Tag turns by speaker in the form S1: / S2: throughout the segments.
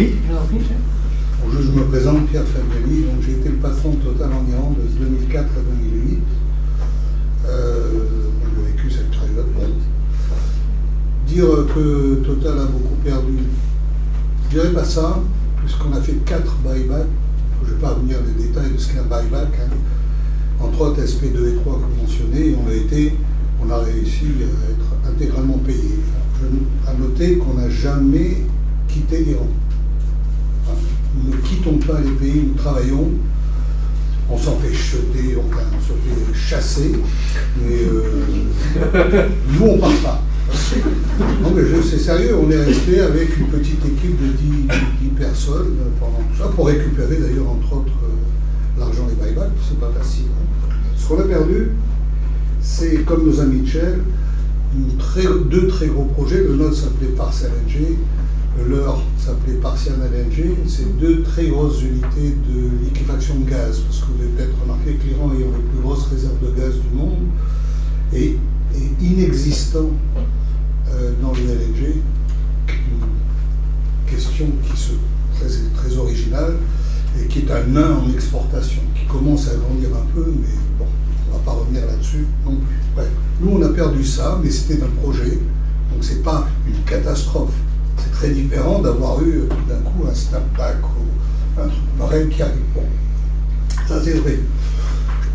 S1: Oui, je vous en prie.
S2: Bonjour, je me présente Pierre Fabiani, donc j'ai été le patron de Total en Iran de 2004 à 2008. Euh, j'ai vécu cette période. Dire que Total a beaucoup perdu, je dirais pas ça, puisqu'on a fait quatre buybacks. Je ne vais pas revenir les détails de ce qu'est un buyback. Hein. Entre autres, SP2 et 3 que mentionné, et on a été, on a réussi à être intégralement payé. À noter qu'on n'a jamais quitté l'Iran. Nous ne quittons pas les pays, nous travaillons. On s'en fait jeter, on s'en fait chasser, mais euh, nous, on part pas. Non, mais c'est sérieux, on est resté avec une petite équipe de 10, personnes pendant tout ça, pour récupérer d'ailleurs, entre autres, euh, l'argent des buybacks, c'est pas facile. Hein. Ce qu'on a perdu, c'est comme nos amis de deux très gros projets. Le nôtre s'appelait Parcel LNG, leur s'appelait Partial LNG. C'est deux très grosses unités de liquéfaction de gaz, parce que vous avez peut-être remarqué que l'Iran ayant les plus grosses réserves de gaz du monde et, inexistant euh, dans le LNG. Une question qui se, très, très originale et qui est un nain en exportation, qui commence à grandir un peu, mais bon, on ne va pas revenir là-dessus non plus. Bref, nous on a perdu ça, mais c'était un projet, donc c'est pas une catastrophe. C'est très différent d'avoir eu tout d'un coup un snapback ou un truc pareil qui arrive. Bon, ça c'est vrai.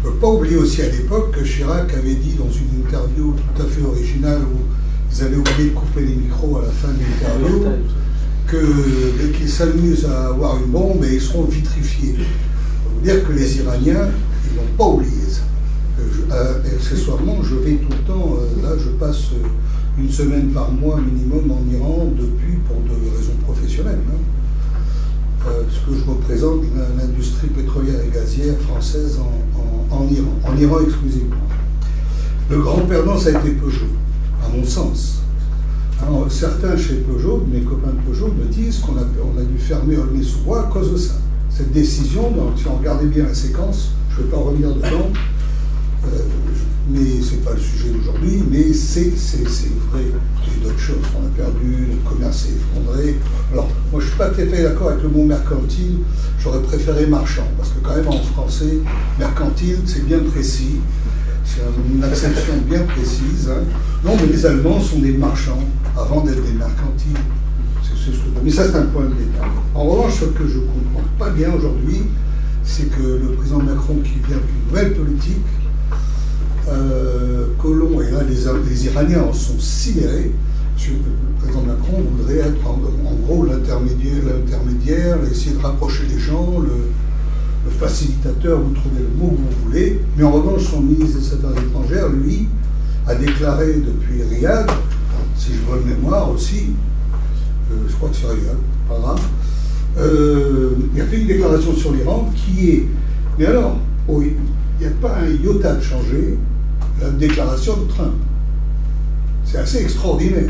S2: Je ne peux pas oublier aussi à l'époque que Chirac avait dit dans une interview tout à fait originale où ils avaient oublié de couper les micros à la fin de l'interview que qu'ils s'amusent à avoir une bombe et ils seront vitrifiés. Faut dire que les Iraniens, ils n'ont pas oublié ça. Euh, accessoirement, je vais tout le temps, euh, là je passe une semaine par mois minimum en Iran depuis pour de raisons professionnelles. Hein. Euh, parce que je représente l'industrie pétrolière et gazière française en, en, Iran, en Iran exclusivement. Le grand perdant, ça a été Peugeot, à mon sens. Certains chez Peugeot, mes copains de Peugeot, me disent qu'on a, on a dû fermer Aulnay-sous-Bois à cause de ça. Cette décision, si on regardait bien la séquence, je ne vais pas revenir dedans, euh, mais ce n'est pas le sujet d'aujourd'hui, mais c'est vrai. Il y a d'autres choses qu'on a perdu, le commerce s'est effondré. Alors, moi je ne suis pas tout à fait d'accord avec le mot mercantile, j'aurais préféré marchand, parce que quand même en français, mercantile, c'est bien précis, c'est une acception bien précise. Hein. Non, mais les Allemands sont des marchands avant d'être des mercantiles. mais ça, c'est un point de détail. En revanche, ce que je ne comprends pas bien aujourd'hui, c'est que le président Macron, qui vient d'une nouvelle politique, euh, Colomb et là, les, Iraniens en sont sidérés. Le président Macron voudrait être en, gros l'intermédiaire, essayer de rapprocher les gens, le, facilitateur, vous trouvez le mot que vous voulez. Mais en revanche, son ministre des Affaires étrangères, lui, a déclaré depuis Riyad, si je vois le mémoire aussi, euh, je crois que c'est Riyad, pas grave, euh, il a fait une déclaration sur l'Iran qui est. Mais alors, oh, il n'y a pas un iota de changer la déclaration de Trump. C'est assez extraordinaire.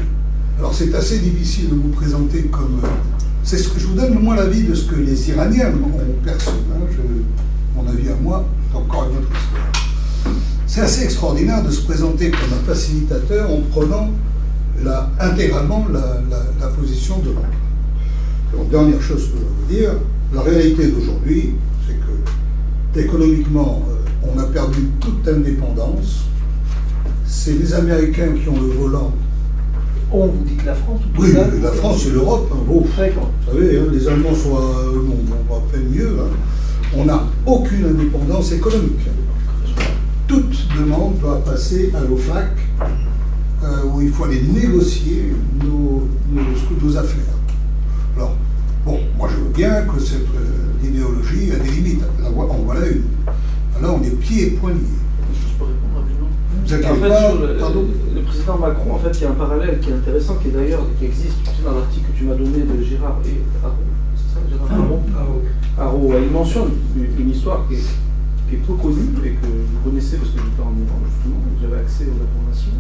S2: Alors c'est assez difficile de vous présenter comme... Euh, c'est ce que je vous donne moins l'avis de ce que les Iraniens ont perçu. Hein, mon avis à moi, encore une autre histoire. C'est assez extraordinaire de se présenter comme un facilitateur en prenant intégralement la, position de l'autre. Donc, dernière chose que je veux vous dire, la réalité d'aujourd'hui, c'est que économiquement, euh, on a perdu toute indépendance, c'est les Américains qui ont le volant.
S1: On vous dit que la France
S2: Oui, la France et l'Europe. Hein, vous savez, hein, les Allemands sont euh, non, on va faire mieux. Hein. On n'a aucune indépendance économique. Toute demande doit passer à l'OFAC, euh, où il faut aller négocier nos, nos, affaires. Alors, bon, moi je veux bien que cette euh, idéologie a des limites. Là, en voilà une. Là, on est pieds et poings liés
S1: en fait, le, président Macron, en fait, il y a un parallèle qui est intéressant, qui est d'ailleurs, qui existe dans l'article que tu m'as donné de Gérard et c'est ça, Gérard Haro Il mentionne une, histoire qui est, peu connue et que vous connaissez parce que j'étais en Iran, justement, j'avais accès aux informations.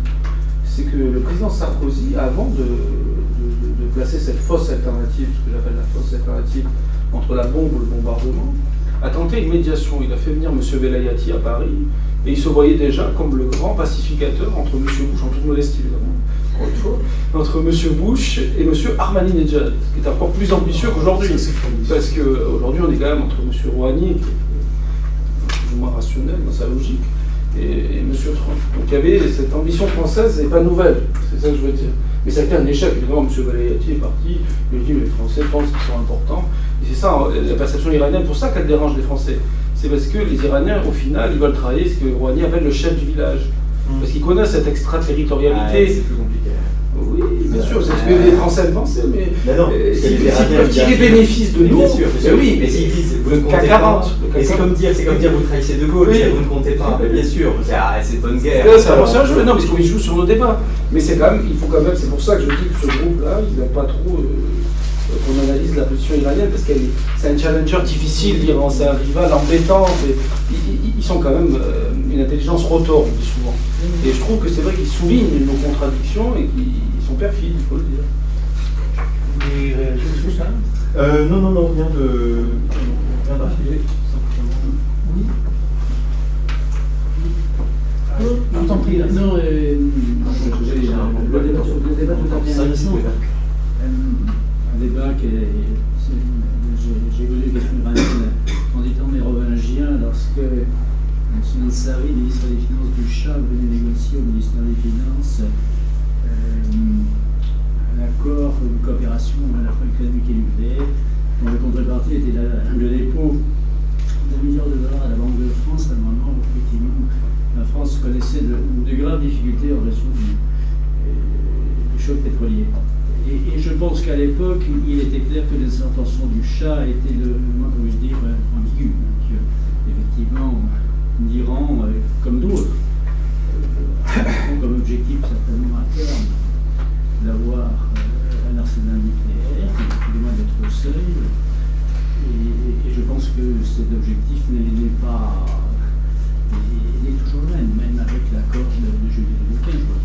S1: C'est que le président Sarkozy, avant de, de, placer cette fausse alternative, ce que j'appelle la fausse alternative, entre la bombe et le bombardement, a tenté une médiation. Il a fait venir M. Velayati à Paris, et il se voyait déjà comme le grand pacificateur entre M. Bush, en toute modestie évidemment, encore une fois, entre M. Bush et M. Ahmadinejad, qui est encore plus ambitieux qu'aujourd'hui. Parce qu'aujourd'hui, on est quand même entre M. Rouhani, qui est moins rationnel dans sa logique, et, M. Trump. Donc il y avait cette ambition française n'est pas nouvelle, c'est ça que je veux dire. Mais ça a été un échec. Évidemment, M. Valéati est parti, il a dit les Français pensent qu'ils sont importants. Et c'est ça, la perception iranienne, pour ça qu'elle dérange les Français. C'est parce que les Iraniens, au final, ils veulent travailler ce que Rouhani appelle le chef du village. Mmh. Parce qu'ils connaissent cette extraterritorialité.
S3: c'est plus compliqué.
S1: Oui, bien sûr, c'est ce que les Français pensaient, mais,
S3: mais non, euh,
S1: s'ils peuvent tirer bénéfice de nous,
S3: bien sûr, mais oui, mais s'ils disent vous ne comptez 40, pas, c'est comme dire, c'est comme dire vous trahissez de Gaulle, oui. vous ne comptez pas, mais bien sûr, c'est bonne guerre.
S1: C'est un jeu, non, parce qu'on y joue sur nos débats, mais c'est quand même, il faut quand même, c'est pour ça que je dis que ce groupe-là, il n'a pas trop euh, qu'on analyse la position iranienne, parce que c'est un challenger difficile, l'Iran, c'est un rival embêtant, ils, sont quand même euh, une intelligence rotor, on dit souvent. Et je trouve que c'est vrai qu'ils soulignent nos contradictions et qu'ils sont perfides, il faut le dire.
S4: Vous réagissez sur ça
S3: euh, Non, non, non, on vient de. On vient d'arriver.
S4: Oui. Je t'en prie, non, euh, le débat, le débat tout à fait intéressant. Un débat qui est. J'ai voulu les questions en étant mérovingien lorsque M. Ansari, ministre des Finances du Chat, venait négocier au ministère des Finances euh, un accord de coopération à la fois économique et nucléaire, dont la contrepartie était le dépôt d'un milliard de dollars à la Banque de France à un moment où effectivement la France connaissait de, graves difficultés en raison du, euh, choc pétrolier. Et, je pense qu'à l'époque, il était clair que les intentions du chat étaient comment je dire, ambiguës. effectivement, l'Iran, euh, comme d'autres, euh, ont comme objectif certainement à terme d'avoir euh, un arsenal nucléaire, du moins d'être au seuil. Et, je pense que cet objectif n'est pas. Il est toujours le même, même avec l'accord de, de juillet 2015.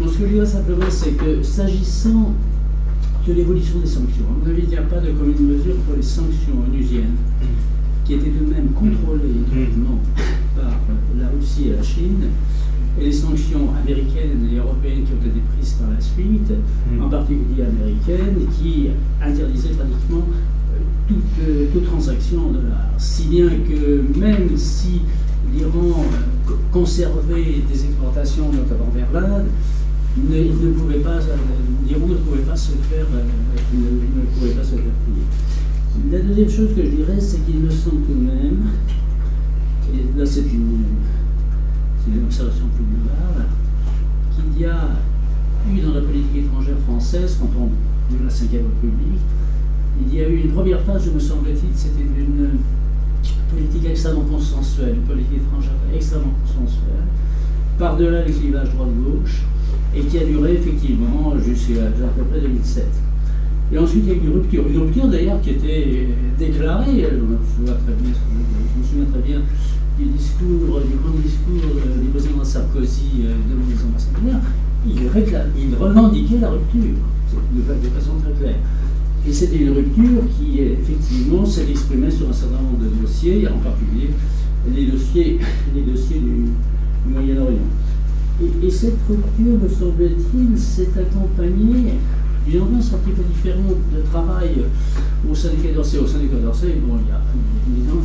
S4: Donc ce que je dirais simplement, c'est que s'agissant de l'évolution des sanctions, à mon avis, il n'y a pas de commune mesure pour les sanctions onusiennes qui étaient tout de même contrôlées étroitement mm. par la Russie et la Chine, et les sanctions américaines et européennes qui ont été prises par la suite, mm. en particulier américaines, qui interdisaient pratiquement euh, toute, euh, toute, transaction en dollars. Si bien que même si l'Iran euh, conservait des exportations, notamment vers l'Inde, il ne, pouvait pas, l'Iran ne pouvait pas se faire, ne, ne pouvait pas se faire plier. La deuxième chose que je dirais, c'est qu'il me semble tout de même, et là c'est une, une, observation plus globale, qu'il y a eu dans la politique étrangère française, quand on de la Ve République, il y a eu une première phase, je me semble-t-il, c'était une politique extrêmement consensuelle, une politique étrangère extrêmement consensuelle, par-delà les clivages droite-gauche, et qui a duré effectivement jusqu'à à peu près 2007. Et ensuite, il y a eu une rupture. Une rupture d'ailleurs qui était déclarée, je me souviens très bien, je me souviens très bien du discours, du grand discours du président Sarkozy euh, devant les ambassadeurs, il, il revendiquait la rupture, de, façon très claire. Et c'était une rupture qui, effectivement, s'est exprimée sur un certain nombre de dossiers, en particulier les dossiers, les dossiers du, Moyen-Orient. Et, et, cette rupture, me semble-t-il, s'est accompagnée d'une ambiance un petit peu différente de travail au syndicat d'Orsay. Au syndicat d'Orsay, bon, il y a évidemment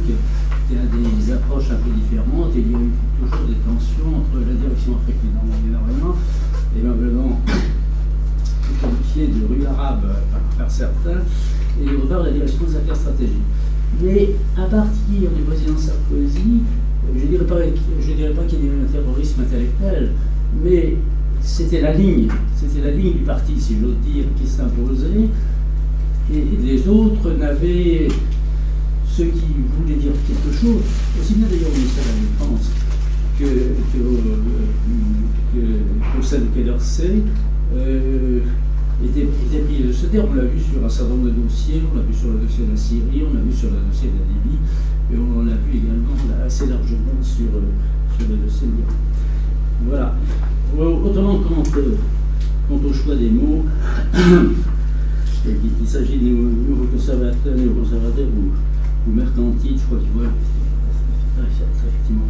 S4: y a des approches un peu différentes et il y a eu toujours des tensions entre la direction africaine énormément, et probablement le qualifié de rue arabe par, certains, et d'autre part la direction des affaires stratégiques. Mais à partir du président Sarkozy, je ne dirais pas, qu'il y a eu un terrorisme intellectuel, mais c'était la ligne, c'était la ligne du parti, si j'ose dire, qui s'imposait, et les autres n'avaient, ceux qui voulaient dire quelque chose, aussi bien d'ailleurs au ministère de la Défense que, au sein du Quai d'Orsay, euh, étaient, pris de ce terme. On l'a vu sur un certain nombre de dossiers, on l'a vu sur le dossier de la Syrie, on l'a vu sur le dossier de la Libye, et on l'a vu également assez largement sur, sur le dossier. Voilà. Autrement, quant, quant, au choix des mots, il s'agit de nouveaux conservateurs, néoconservateurs ou, ou mercantiles, je crois qu'ils voient effectivement.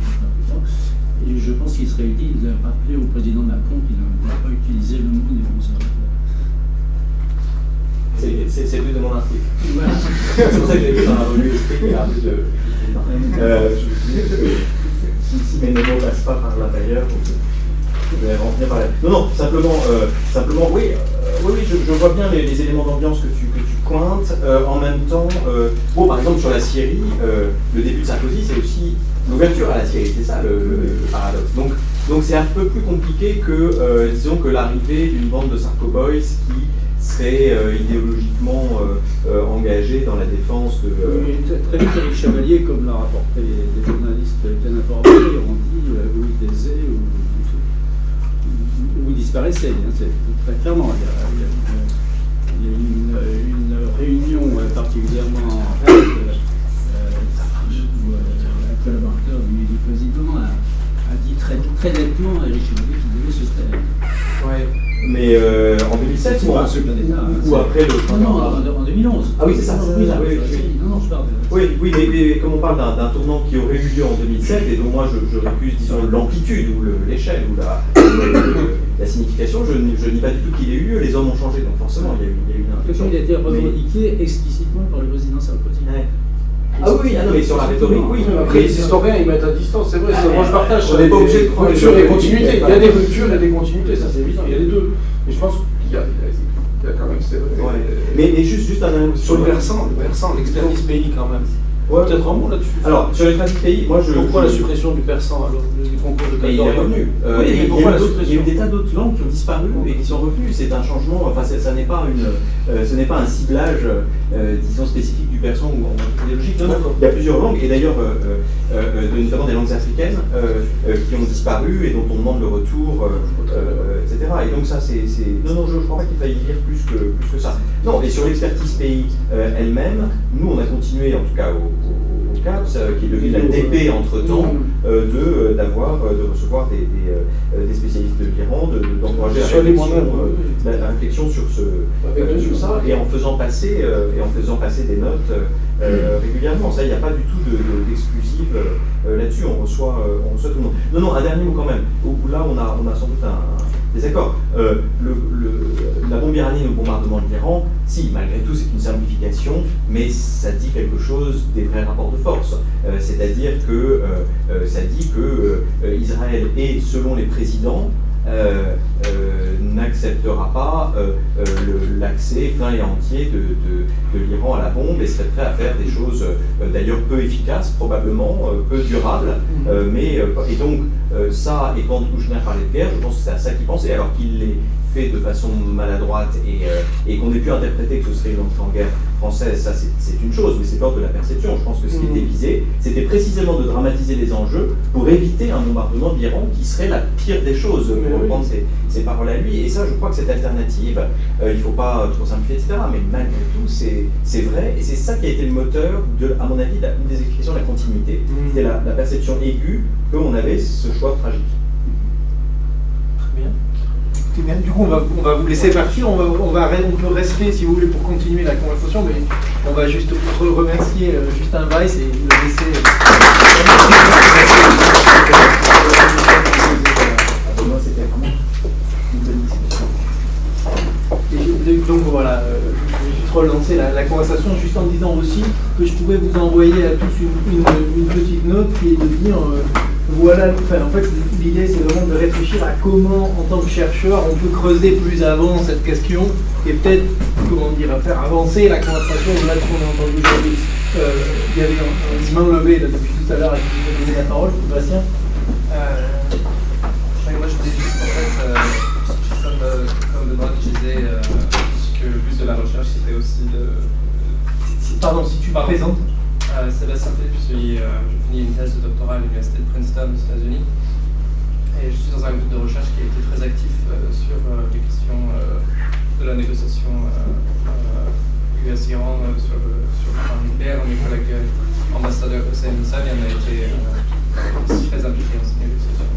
S4: Et je pense qu'il serait utile de rappeler au président Macron qu'il n'a pas utilisé le mot des conservateurs.
S3: C'est plus de mon article. c'est pour ça que j'ai vu dans la revue Esprit qu'il y a un peu de. Euh, si, mes mots ne passent pas par l'intérieur, je vais revenir par là. Non, non, simplement, euh, simplement oui, euh, oui, je, vois bien les, éléments d'ambiance que tu, que tu pointes. en même temps, bon, par exemple, sur la Syrie, le début de Sarkozy, c'est aussi l'ouverture à la Syrie, c'est ça le, paradoxe. Donc, donc c'est un peu plus compliqué que, disons, que l'arrivée d'une bande de Sarko-Boys qui serait euh, idéologiquement euh, euh, engagé dans la défense de.
S4: très vite, Eric Chevalier, comme l'a rapporté des journalistes bien informés, ont dit où il taisait ou, ou, il disparaissait. Hein, très clairement. Il y a, il y a une, réunion particulièrement rare où un collaborateur du, du président a, dit très, très nettement à Eric Chevalier qu'il devait se taire.
S3: Ouais. Mais euh, en 2007 ou, ou, après le.
S4: Non, non, en 2011.
S3: Ah oui, c'est ça.
S4: Oui, non, non, je parle
S3: Oui, oui mais, comme on parle d'un tournant qui aurait eu lieu en 2007, et dont moi je, je récuse, disons, l'amplitude ou l'échelle ou la, la, signification, je, je nie pas du tout qu'il ait eu lieu, les hommes ont changé, donc forcément il y a eu, il y a eu une.
S4: Il a été revendiqué explicitement par le président Sarkozy.
S3: Ah oui, ah non, mais sur la rhétorique, oui.
S1: Après, les historiens, ils mettent à distance, c'est vrai, moi je partage. On n'est pas obligé de prendre rupture et continuité. Il y a des ruptures et des continuités, ça c'est évident, il y a les deux. Mais je pense qu'il y a, quand même.
S3: Ouais. Mais, mais juste, juste un
S1: Sur le versant, le versant, l'expertise pays quand même.
S3: Ouais, peut-être un mot là-dessus. Alors, sur les pays, moi je.
S1: Pourquoi la suppression du persan alors du concours de
S3: Il est revenu. Euh, oui, pourquoi la suppression Il y a eu des tas d'autres langues qui ont disparu et qui sont revenues. C'est un changement, enfin, ça n'est pas, une, euh, ce n'est pas un ciblage, euh, disons, spécifique du persan ou en idéologique. Non, non, il y a plusieurs langues, et d'ailleurs, notamment des langues africaines qui ont disparu et dont on demande le retour. Et donc, ça, c'est. Non, non, je ne crois pas qu'il faille dire plus que, plus que ça. Non, et sur l'expertise pays elle-même, nous, on a continué, en tout cas au au, CAPS, euh, qui est devenu la DP entre-temps, euh, de, euh, d'avoir, de recevoir des, des, spécialistes de l'Iran, d'encourager la, la, réflexion sur, ce, sur ça, et en faisant passer, et en faisant passer des notes régulièrement. Ça, il n'y a pas du tout d'exclusive là-dessus, on reçoit, on reçoit tout le monde. Non, non, un dernier mot quand même, où, là on a, on a sans doute un Désaccord. Euh, le, iranienne au bombardement de l'Iran, si, malgré tout, c'est une simplification, mais ça dit quelque chose des vrais rapports de force. Euh, c'est-à-dire que euh, ça dit que Israël est, selon les présidents, n'acceptera pas l'accès plein et entier de, de, l'Iran à la bombe et serait prêt à faire des choses d'ailleurs peu efficaces, probablement, peu durables, mais et donc euh, ça, et quand Kouchner parlait de guerre, je pense que c'est à ça qu'il pensait, alors qu'il l'ait fait de façon maladroite et, euh, et qu'on ait pu interpréter que ce serait une entrée en guerre française, ça c'est une chose, mais c'est l'ordre de la perception. Je pense que ce qui était mmh. visé, c'était précisément de dramatiser les enjeux pour éviter un bombardement de l'Iran qui serait la pire des choses, pour reprendre ses, paroles à lui. Et ça, je crois que cette alternative, euh, il ne faut pas trop simplifier, etc., mais malgré tout, c'est vrai, et c'est ça qui a été le moteur, de, à mon avis, une des explications de la continuité. Mmh. C'était la, la perception aiguë qu'on avait ce choix tragique.
S1: Bien. Du coup, on va, on va vous laisser partir. On, va, on, va, on peut rester si vous voulez pour continuer la conversation, mais on va juste remercier euh, Justin Weiss et le laisser. Et donc voilà, euh, je vais juste relancer la, conversation juste en disant aussi que je pouvais vous envoyer à tous une, une, petite note qui est de dire. Euh, voilà, en fait, l'idée c'est vraiment de réfléchir à comment, en tant que chercheur, on peut creuser plus avant cette question et peut-être, comment dire, faire avancer la conversation là ce qu'on a entendu aujourd'hui. Euh, il y avait un, main levée là, depuis tout à l'heure et qui vous donné la parole, Bastien.
S5: Euh, moi je disais juste en fait, euh, comme, euh, comme Benoît disait euh, que le but de la recherche c'était aussi de.
S1: Pardon, si tu présentes.
S5: Euh, Sébastien Philippe, euh, je finis une thèse de doctorat à l'université de Princeton aux États-Unis. Et je suis dans un groupe de recherche qui a été très actif euh, sur les questions de la négociation US-Iran sur, le, sur plan nucléaire. Mes collègues ambassadeurs Hussein Savian a été très impliqué dans ces négociations.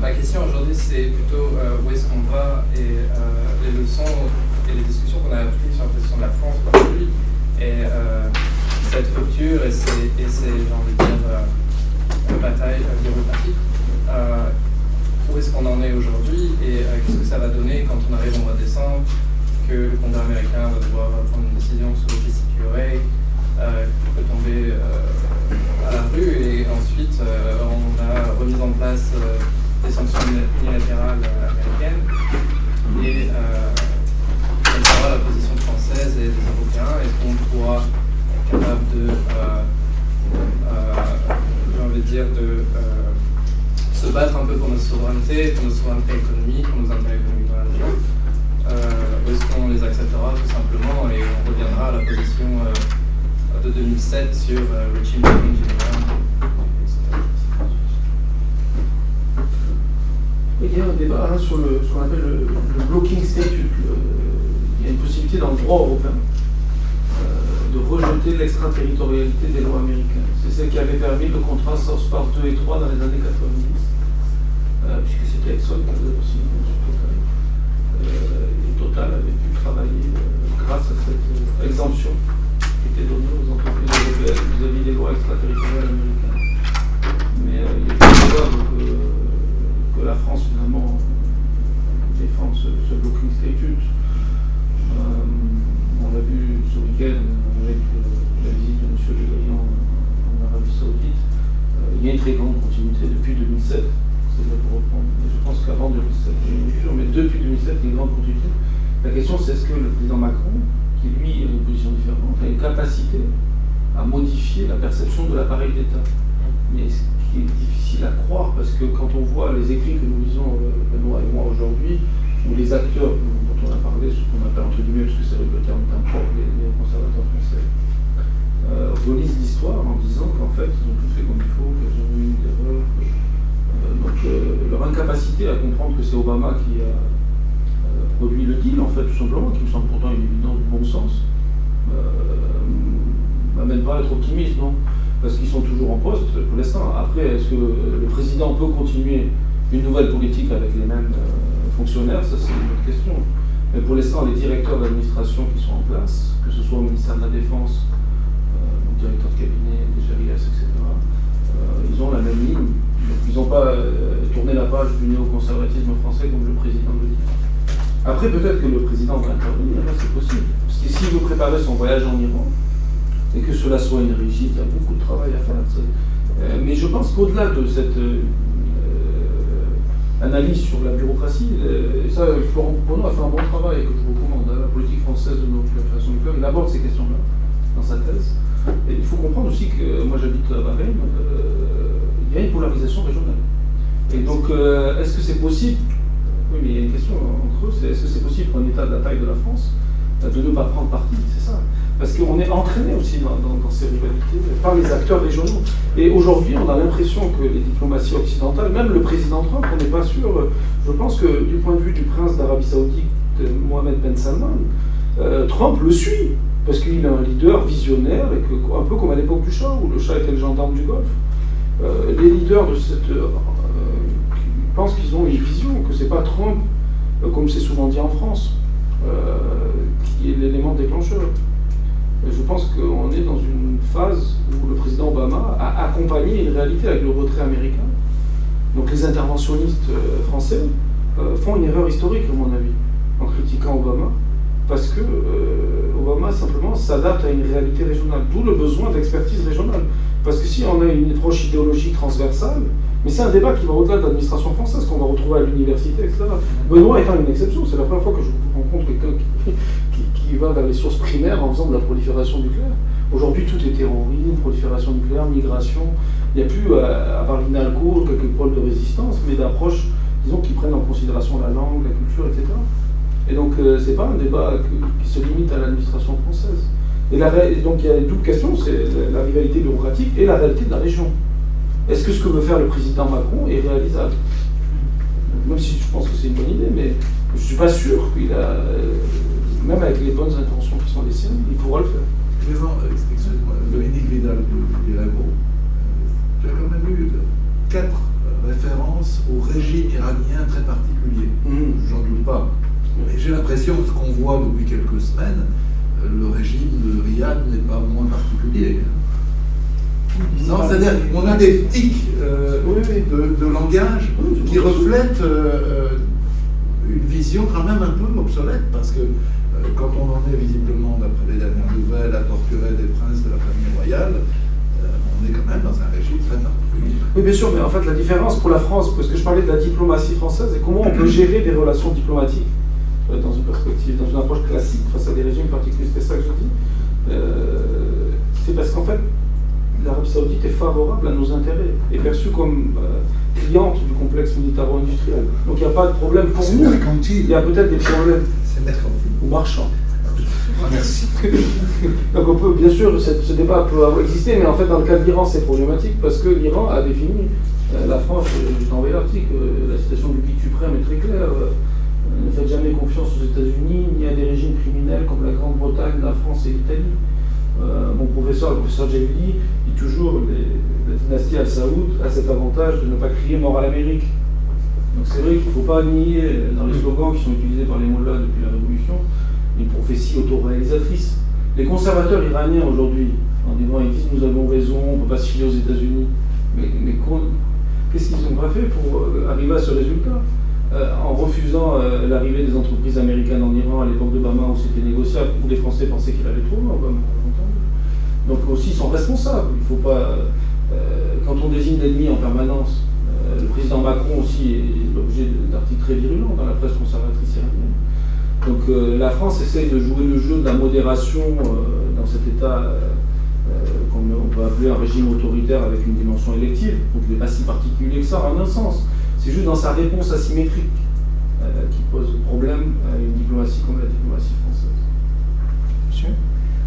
S5: ma question aujourd'hui, c'est plutôt où est-ce qu'on va et les leçons et les discussions qu'on a apprises sur la question de la France aujourd'hui. Et cette rupture et ces, et ces envie de dire, euh, batailles euh, bureaucratiques. Euh, où est-ce qu'on en est aujourd'hui et euh, qu'est-ce que ça va donner quand on arrive au mois de décembre, que le Congrès américain va devoir prendre une décision sur le PCQRA, euh, qui peut tomber à la rue, et ensuite on a remis en place des sanctions unilatérales américaines, et quelle sera la position française et des Européens, est-ce qu'on pourra capable de, j'ai envie de dire, de se battre un peu pour notre souveraineté, pour notre souveraineté économique, pour nos intérêts économiques dans la région euh, est-ce qu'on les acceptera tout simplement et on reviendra à la position euh, de 2007 sur euh, Richie Morgan
S1: Il y a un débat hein, sur ce qu'on appelle le, blocking statute. il y a une possibilité dans le droit européen de rejeter l'extraterritorialité des lois américaines. C'est ce qui avait permis le contrat South Park 2 et 3 dans les années 90. Euh, puisque c'était Exxon qui avait aussi sur Total. Euh, et Total avait pu travailler euh, grâce à cette exemption qui était donnée aux entreprises européennes vis-à-vis des lois extraterritoriales américaines. Mais il est probable que, que, la France finalement défende ce, blocking statute. on l'a vu ce week-end avec la visite de M. Le Drian en Arabie Saoudite. il y a une très grande continuité depuis 2007 pour reprendre. je pense qu'avant 2007, mais depuis 2007, il y a une grande continuité. La question, c'est est-ce que le président Macron, qui lui a une position différente, a une capacité à modifier la perception de l'appareil d'État Mais ce qui est difficile à croire, parce que quand on voit les écrits que nous lisons, euh, Benoît et moi aujourd'hui, ou les acteurs dont on a parlé, ce qu'on appelle entre guillemets, parce que c'est le terme impropre, les, les conservateurs français, euh, relisent l'histoire en disant qu'en fait, ils ont tout fait comme il faut, qu'ils ont eu des erreurs, donc euh, leur incapacité à comprendre que Obama qui a euh, produit le deal, en fait, tout simplement, qui me semble pourtant une évidence bon sens, euh, m'amène pas à être optimiste, non Parce qu'ils sont toujours en poste pour l'instant. Après, est-ce que le président peut continuer une nouvelle politique avec les mêmes fonctionnaires? Ça, c'est une autre question. Mais pour l'instant, les directeurs d'administration qui sont en place, que ce soit au ministère de la Défense, euh, directeur de cabinet, des GRIS, etc., ils ont la même ligne ils n'ont pas euh, tourné la page du néoconservatisme français comme le président le dit. Après, peut-être que le président va intervenir, c'est possible. Parce que s'il veut préparer son voyage en Iran, et que cela soit une réussite, il y a beaucoup de travail à faire. Euh, mais je pense qu'au-delà de cette euh, analyse sur la bureaucratie, et ça, Florent a fait un bon travail, que je vous recommande, hein, la politique française de notre création du club, il aborde ces questions-là dans sa thèse. Et il faut comprendre aussi que moi j'habite à Bahreïn, il y a une polarisation régionale. Et donc, euh, est-ce que c'est possible Oui, mais il y a une question entre eux c'est est-ce que c'est possible pour un État de la taille de la France euh, de ne pas prendre parti C'est ça? Parce qu'on est entraîné aussi dans, ces rivalités par les acteurs régionaux. Et aujourd'hui, on a l'impression que les diplomaties occidentales, même le président Trump, on n'est pas sûr. Je pense que du point de vue du prince d'Arabie Saoudite, Mohamed Ben Salman, euh, Trump le suit. Parce qu'il est un leader visionnaire, et que, un peu comme à l'époque du chat, où le chat était le gendarme du Golfe. Euh, les leaders de cette euh, pensent qu'ils ont une vision, que c'est pas Trump, euh, comme c'est souvent dit en France, qui est l'élément déclencheur. je pense qu'on est dans une phase où le président Obama a accompagné une réalité avec le retrait américain. Donc les interventionnistes français font une erreur historique, à mon avis, en critiquant Obama, parce que Obama simplement s'adapte à une réalité régionale, d'où le besoin d'expertise régionale. Parce que si on a une approche idéologique transversale, mais c'est un débat qui va au-delà de l'administration française, qu'on va retrouver à l'université, etc. Benoît étant une exception, c'est la première fois que je rencontre quelqu'un qui, va vers les sources primaires en faisant de la prolifération nucléaire. Aujourd'hui, tout est terrorisme, prolifération nucléaire, migration. Il n'y a plus, à, part l'INALCO, quelques pôles de résistance, mais d'approches, disons, qui prennent en considération la langue, la culture, etc. Et donc, euh, ce n'est pas un débat qui se limite à l'administration française. Et donc il y a une double question, c'est la, rivalité bureaucratique et la réalité de la région. Est-ce que ce que veut faire le président Macron est réalisable? Même si je pense que c'est une bonne idée, mais je ne suis pas sûr qu'il a, euh, même avec les bonnes intentions qui sont les siennes, il pourra le faire.
S6: Euh, excusez-moi, Dominique Vidal de euh, tu as quand même eu quatre références au régime iranien très particulier. Mmh. J'en doute pas. Mais j'ai l'impression, ce qu'on voit depuis quelques semaines, le régime de Riyad n'est pas moins particulier. Non, c'est-à-dire qu'on a des tics euh, de, langage qui reflètent euh, une vision quand même un peu obsolète, parce que quand on en est visiblement, d'après les dernières nouvelles, à torturer des princes de la famille royale, on est quand même dans un régime très particulier.
S1: Oui, bien sûr, mais en fait, la différence pour la France, parce que je parlais de la diplomatie française, et comment on peut gérer des relations diplomatiques dans une perspective, dans une approche classique face à des régimes particuliers, c'est ça que je dis. c'est parce qu'en fait, l'Arabie Saoudite est favorable à nos intérêts, est perçue comme cliente du complexe militaro-industriel. Donc il n'y a pas de problème pour nous. Il y a peut-être des problèmes.
S6: C'est mercantile.
S1: Ou marchand.
S2: Ah, merci.
S1: Donc on peut, bien sûr, ce, débat peut avoir existé, mais en fait dans le cas de l'Iran c'est problématique parce que l'Iran a défini euh, la France, je t'ai envoyé l'article, euh, la citation du guide suprême est très claire. Euh, ne faites jamais confiance aux États-Unis ni à des régimes criminels comme la Grande-Bretagne, la France et l'Italie. Mon professeur, le professeur Javili, dit toujours les, la dynastie Al-Saoud a cet avantage de ne pas crier mort à l'Amérique. Donc c'est vrai qu'il ne faut pas nier dans les slogans qui sont utilisés par les mollahs depuis la Révolution une prophétie autoréalisatrice. Les conservateurs iraniens aujourd'hui, en disant ils disent nous avons raison, on ne peut pas se fier aux États-Unis, mais, qu'est-ce qu'ils ont pas fait pour euh, arriver à ce résultat? Euh, En refusant euh, l'arrivée des entreprises américaines en Iran à l'époque d'Obama où c'était négociable, où les Français pensaient qu'il allait trop loin, Donc aussi sont responsables. Il faut pas. quand on désigne l'ennemi en permanence, le président Macron aussi est l'objet d'articles très virulents dans la presse conservatrice iranienne. Donc euh, la France essaye de jouer le jeu de la modération euh, dans cet État euh, qu'on peut appeler un régime autoritaire avec une dimension élective. Donc il n'est pas si particulier que ça en un sens. C'est juste dans sa réponse asymétrique qui pose problème à une diplomatie comme la diplomatie française.
S7: Monsieur?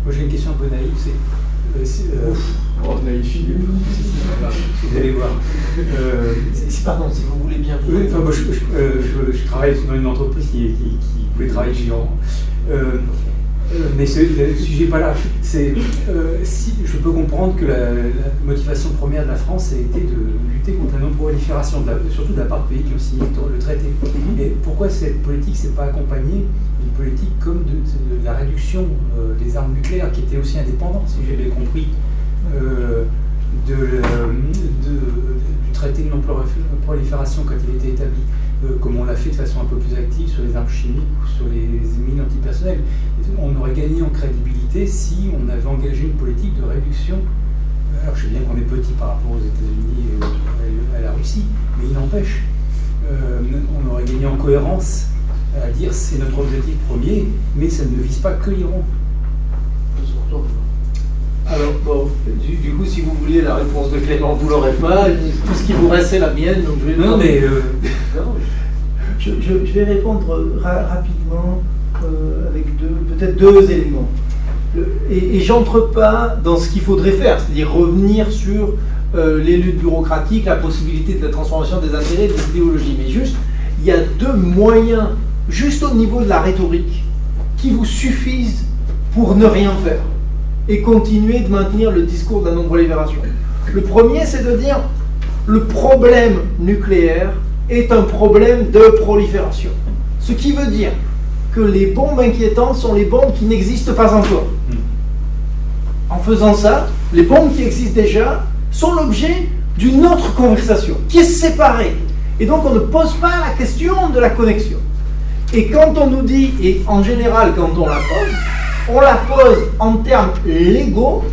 S7: Moi j'ai une question un peu naïve. C'est,
S1: oh, naïf.
S7: Vous allez voir.
S1: pardon, si vous voulez bien.
S7: Oui, enfin, moi, je, travaille dans une entreprise qui, qui pouvez travailler euh, euh, mais ce, le sujet n'est pas là. C'est euh, si je peux comprendre que la, motivation première de la France a été de lutter contre la non-prolifération, surtout de la part de pays qui ont signé le traité. Mhm. Et pourquoi cette politique s'est pas accompagnée d'une politique comme de, la réduction des armes nucléaires, qui était aussi indépendante, si j'ai bien compris, de, du traité de non-prolifération quand il a été établi? Euh, comme on l'a fait de façon un peu plus active sur les armes chimiques ou sur les mines antipersonnelles. On aurait gagné en crédibilité si on avait engagé une politique de réduction. Alors je sais bien qu'on est petit par rapport aux États-Unis et à la Russie, mais il n'empêche, euh, on aurait gagné en cohérence à dire c'est notre objectif premier, mais ça ne vise pas que l'Iran.
S1: Alors, bon, du, coup, si vous vouliez la réponse de Clément, vous l'aurez pas. Tout ce qui vous reste, c'est la mienne. Donc je vais
S7: non, mais. Euh,
S8: je, vais répondre rapidement euh, avec peut-être deux éléments. et, et j'entre pas dans ce qu'il faudrait faire, c'est-à-dire revenir sur euh, les luttes bureaucratiques, la possibilité de la transformation des intérêts, des idéologies. Mais juste, il y a deux moyens, juste au niveau de la rhétorique, qui vous suffisent pour ne rien faire et continuer de maintenir le discours de la non-prolifération. Le premier, c'est de dire le problème nucléaire est un problème de prolifération. Ce qui veut dire que les bombes inquiétantes sont les bombes qui n'existent pas encore. En faisant ça, les bombes qui existent déjà sont l'objet d'une autre conversation qui est séparée. Et donc on ne pose pas la question de la connexion. Et quand on nous dit, et en général quand on la pose, on la pose en termes légaux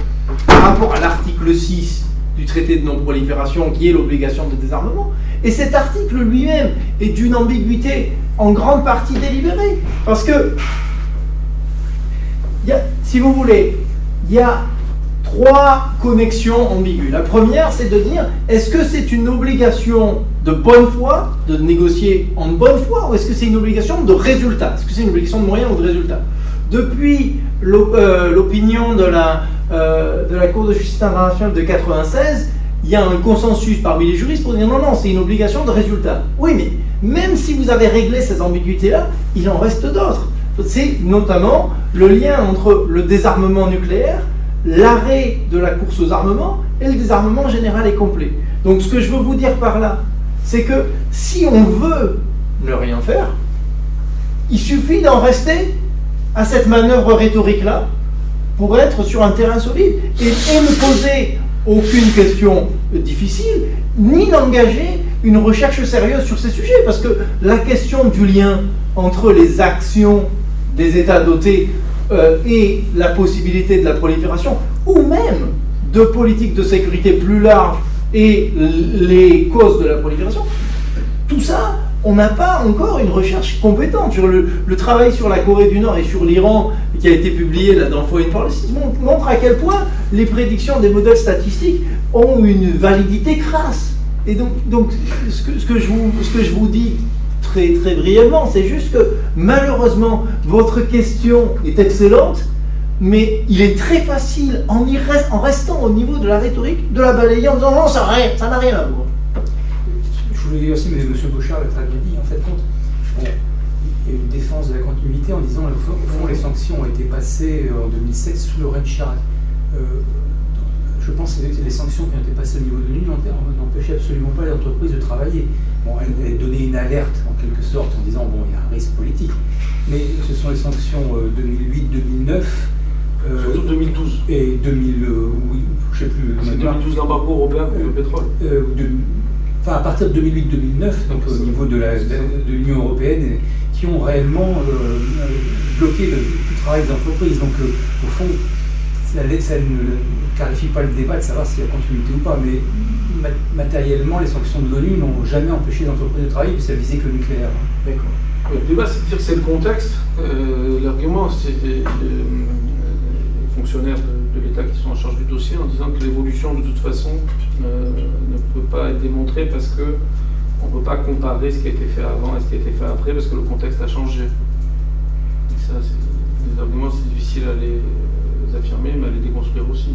S8: par rapport à l'article 6 du traité de non-prolifération qui est l'obligation de désarmement. Et cet article lui-même est d'une ambiguïté en grande partie délibérée. Parce que, si vous voulez, il y a trois connexions ambiguës. La première, c'est de dire, est-ce que c'est une obligation de bonne foi, de négocier en bonne foi, ou est-ce que c'est une obligation de résultat? Est-ce que c'est une obligation de moyen ou de résultat? Depuis euh, l'opinion de la, euh, de la Cour de justice internationale de 96, il y a un consensus parmi les juristes pour dire non, non, c'est une obligation de résultat. Oui, mais même si vous avez réglé ces ambiguïtés-là, il en reste d'autres. C'est notamment le lien entre le désarmement nucléaire, l'arrêt de la course aux armements et le désarmement général et complet. Donc ce que je veux vous dire par là, c'est que si on veut ne rien faire, il suffit d'en rester à cette manœuvre rhétorique-là pour être sur un terrain solide et, ne poser aucune question difficile, ni d'engager une recherche sérieuse sur ces sujets. Parce que la question du lien entre les actions des États dotés euh, et la possibilité de la prolifération, ou même de politiques de sécurité plus larges et les causes de la prolifération, tout ça, on n'a pas encore une recherche compétente. Sur le, travail sur la Corée du Nord et sur l'Iran, qui a été publié là dans Foreign Policy, montre à quel point les prédictions des modèles statistiques ont une validité crasse. Et donc, ce, que, je vous, dis très, très brièvement, c'est juste que malheureusement, votre question est excellente, mais il est très facile, en, restant au niveau de la rhétorique, de la balayer en disant non, ça n'a rien à voir
S7: je voulais dire aussi, mais M. Bouchard l'a très bien dit, en fait, compte, il y a une défense de la continuité en disant, au fond, les sanctions ont été passées euh, en 2007 sous le Chirac. Euh, je pense que les sanctions qui ont été passées au niveau de l'Union n'empêchaient absolument pas les entreprises de travailler. Bon, elles, donnaient une alerte en quelque sorte en disant bon, il y a un risque politique. Mais ce sont les sanctions 2008-2009.
S1: Euh, Surtout 2012.
S7: Et 2000, oui, je sais plus.
S1: C'est 2012 l'embargo européen pour le pétrole
S7: enfin à partir de 2008-2009, donc au niveau de l'Union européenne, qui ont réellement euh, bloqué le, travail des entreprises. Donc euh, au fond, ça, ne clarifie pas le débat de savoir s'il y a continuité ou pas, mais matériellement, les sanctions de l'ONU n'ont jamais empêché les de travailler, puisque ça visait que le nucléaire.
S1: D'accord. Le débat, c'est de dire que c'est le contexte. Euh, l'argument, c'est des, fonctionnaires de, l'État qui sont en charge du dossier en disant que l'évolution, de toute façon, ne peut pas être démontrée parce que on ne peut pas comparer ce qui a été fait avant et ce qui a été fait après parce que le contexte a changé. Et ça, des arguments, c'est difficile à les affirmer, mais à les déconstruire aussi.